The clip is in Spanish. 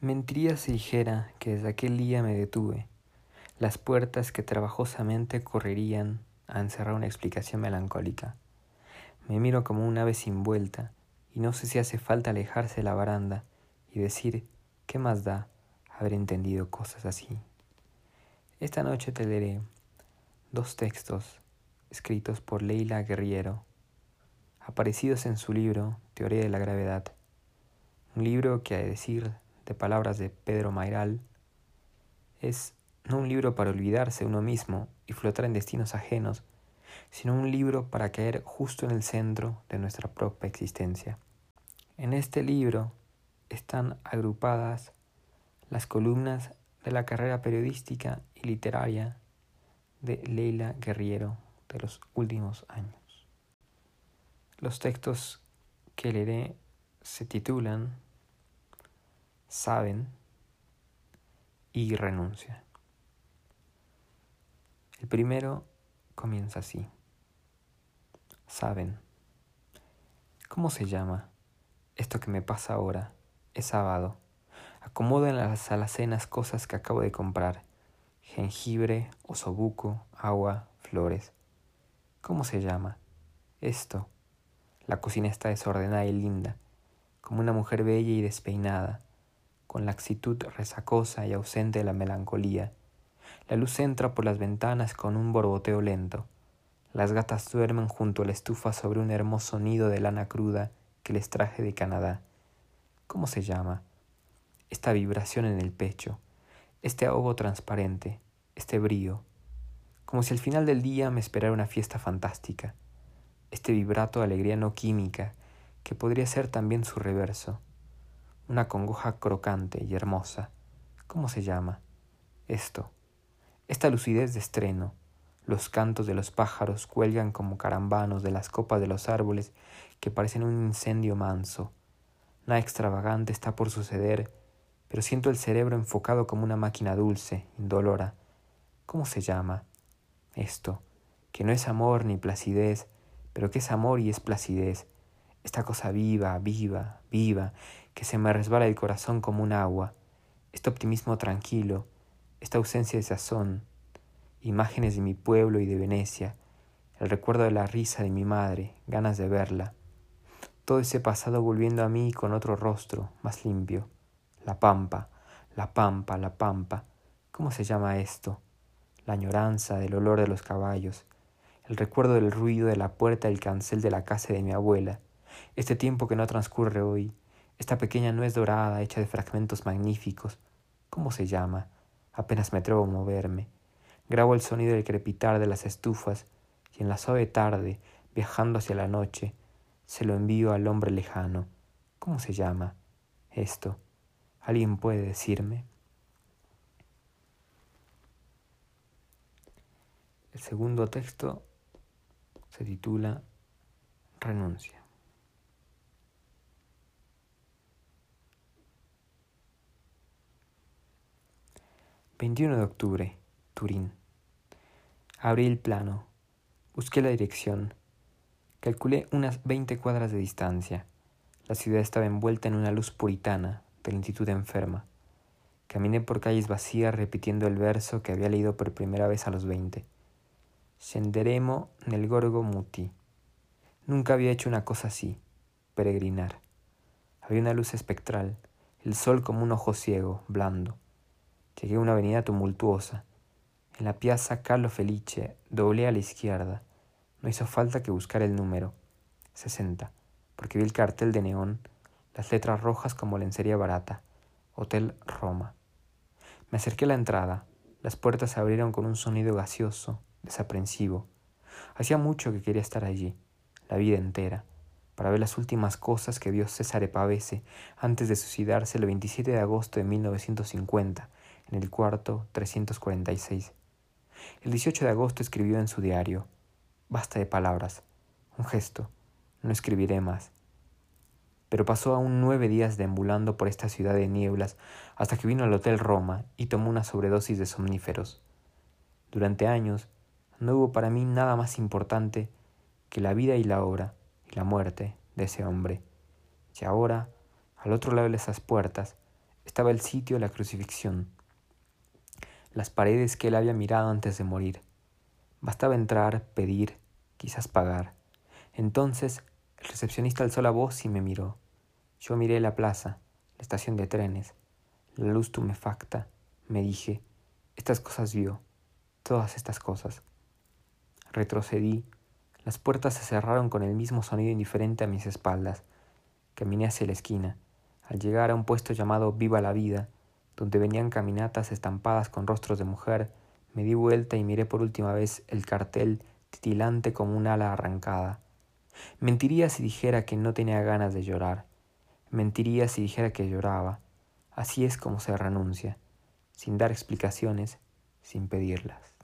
Mentiría si dijera que desde aquel día me detuve. Las puertas que trabajosamente correrían a encerrar una explicación melancólica. Me miro como un ave sin vuelta y no sé si hace falta alejarse de la baranda y decir qué más da haber entendido cosas así. Esta noche te leeré dos textos escritos por Leila Guerriero, aparecidos en su libro Teoría de la Gravedad, un libro que a decir de palabras de Pedro Mairal, es no un libro para olvidarse uno mismo y flotar en destinos ajenos, sino un libro para caer justo en el centro de nuestra propia existencia. En este libro están agrupadas las columnas de la carrera periodística y literaria de Leila Guerriero de los últimos años. Los textos que leeré se titulan saben y renuncia. El primero comienza así. Saben. ¿Cómo se llama? Esto que me pasa ahora. Es sábado. Acomodo en las alacenas cosas que acabo de comprar. Jengibre, osobuco, agua, flores. ¿Cómo se llama? Esto. La cocina está desordenada y linda, como una mujer bella y despeinada con la actitud resacosa y ausente de la melancolía. La luz entra por las ventanas con un borboteo lento. Las gatas duermen junto a la estufa sobre un hermoso nido de lana cruda que les traje de Canadá. ¿Cómo se llama? Esta vibración en el pecho, este ahogo transparente, este brío, como si al final del día me esperara una fiesta fantástica, este vibrato de alegría no química, que podría ser también su reverso una congoja crocante y hermosa. ¿Cómo se llama? Esto. Esta lucidez de estreno. Los cantos de los pájaros cuelgan como carambanos de las copas de los árboles que parecen un incendio manso. Nada extravagante está por suceder, pero siento el cerebro enfocado como una máquina dulce, indolora. ¿Cómo se llama? Esto, que no es amor ni placidez, pero que es amor y es placidez. Esta cosa viva, viva, viva, que se me resbala el corazón como un agua, este optimismo tranquilo, esta ausencia de sazón, imágenes de mi pueblo y de Venecia, el recuerdo de la risa de mi madre, ganas de verla, todo ese pasado volviendo a mí con otro rostro, más limpio, la pampa, la pampa, la pampa, ¿cómo se llama esto? La añoranza del olor de los caballos, el recuerdo del ruido de la puerta del cancel de la casa de mi abuela, este tiempo que no transcurre hoy, esta pequeña nuez dorada hecha de fragmentos magníficos. ¿Cómo se llama? Apenas me atrevo a moverme. Grabo el sonido del crepitar de las estufas y en la suave tarde, viajando hacia la noche, se lo envío al hombre lejano. ¿Cómo se llama? Esto. ¿Alguien puede decirme? El segundo texto se titula Renuncia. 21 de octubre, Turín. Abrí el plano, busqué la dirección, calculé unas 20 cuadras de distancia. La ciudad estaba envuelta en una luz puritana de lentitud enferma. Caminé por calles vacías repitiendo el verso que había leído por primera vez a los 20. Senderemo nel gorgo muti. Nunca había hecho una cosa así, peregrinar. Había una luz espectral, el sol como un ojo ciego, blando Llegué a una avenida tumultuosa. En la piazza Carlo Felice doblé a la izquierda. No hizo falta que buscar el número. 60, porque vi el cartel de neón, las letras rojas como lencería barata. Hotel Roma. Me acerqué a la entrada. Las puertas se abrieron con un sonido gaseoso, desaprensivo. Hacía mucho que quería estar allí, la vida entera, para ver las últimas cosas que vio César Pavese antes de suicidarse el 27 de agosto de 1950 en el cuarto 346. El 18 de agosto escribió en su diario, Basta de palabras, un gesto, no escribiré más. Pero pasó aún nueve días deambulando por esta ciudad de nieblas hasta que vino al Hotel Roma y tomó una sobredosis de somníferos. Durante años no hubo para mí nada más importante que la vida y la obra y la muerte de ese hombre. Y ahora, al otro lado de esas puertas, estaba el sitio de la crucifixión, las paredes que él había mirado antes de morir. Bastaba entrar, pedir, quizás pagar. Entonces el recepcionista alzó la voz y me miró. Yo miré la plaza, la estación de trenes, la luz tumefacta. Me dije, estas cosas vio, todas estas cosas. Retrocedí, las puertas se cerraron con el mismo sonido indiferente a mis espaldas. Caminé hacia la esquina. Al llegar a un puesto llamado Viva la Vida, donde venían caminatas estampadas con rostros de mujer, me di vuelta y miré por última vez el cartel titilante como un ala arrancada. Mentiría si dijera que no tenía ganas de llorar. Mentiría si dijera que lloraba. Así es como se renuncia, sin dar explicaciones, sin pedirlas.